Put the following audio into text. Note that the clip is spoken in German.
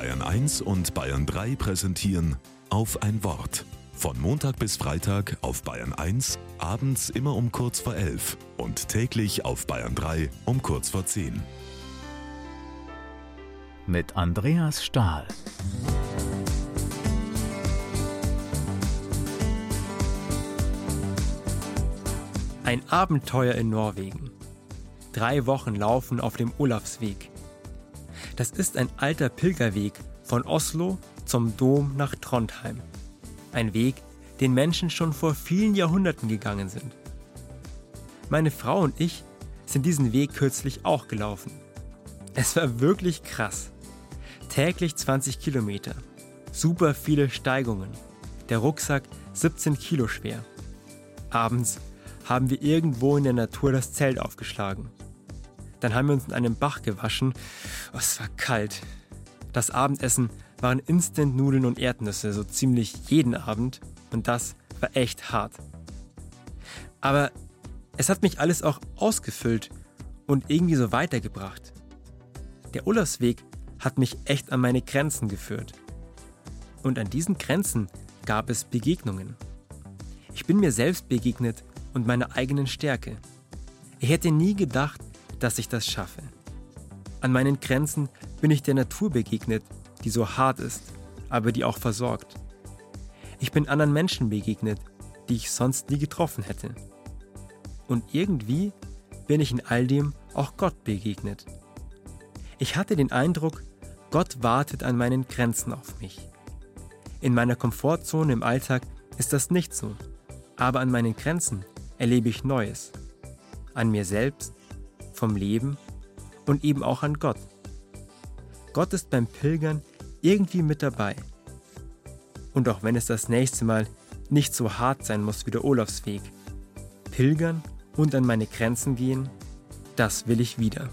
Bayern 1 und Bayern 3 präsentieren auf ein Wort. Von Montag bis Freitag auf Bayern 1, abends immer um kurz vor 11 und täglich auf Bayern 3 um kurz vor 10. Mit Andreas Stahl. Ein Abenteuer in Norwegen. Drei Wochen laufen auf dem Olafsweg. Das ist ein alter Pilgerweg von Oslo zum Dom nach Trondheim. Ein Weg, den Menschen schon vor vielen Jahrhunderten gegangen sind. Meine Frau und ich sind diesen Weg kürzlich auch gelaufen. Es war wirklich krass. Täglich 20 Kilometer. Super viele Steigungen. Der Rucksack 17 Kilo schwer. Abends haben wir irgendwo in der Natur das Zelt aufgeschlagen. Dann haben wir uns in einem Bach gewaschen. Oh, es war kalt. Das Abendessen waren Instant-Nudeln und Erdnüsse, so ziemlich jeden Abend. Und das war echt hart. Aber es hat mich alles auch ausgefüllt und irgendwie so weitergebracht. Der Urlaubsweg hat mich echt an meine Grenzen geführt. Und an diesen Grenzen gab es Begegnungen. Ich bin mir selbst begegnet und meiner eigenen Stärke. Ich hätte nie gedacht, dass ich das schaffe. An meinen Grenzen bin ich der Natur begegnet, die so hart ist, aber die auch versorgt. Ich bin anderen Menschen begegnet, die ich sonst nie getroffen hätte. Und irgendwie bin ich in all dem auch Gott begegnet. Ich hatte den Eindruck, Gott wartet an meinen Grenzen auf mich. In meiner Komfortzone im Alltag ist das nicht so, aber an meinen Grenzen erlebe ich Neues. An mir selbst, vom Leben und eben auch an Gott. Gott ist beim Pilgern irgendwie mit dabei. Und auch wenn es das nächste Mal nicht so hart sein muss wie der Olafsweg, pilgern und an meine Grenzen gehen, das will ich wieder.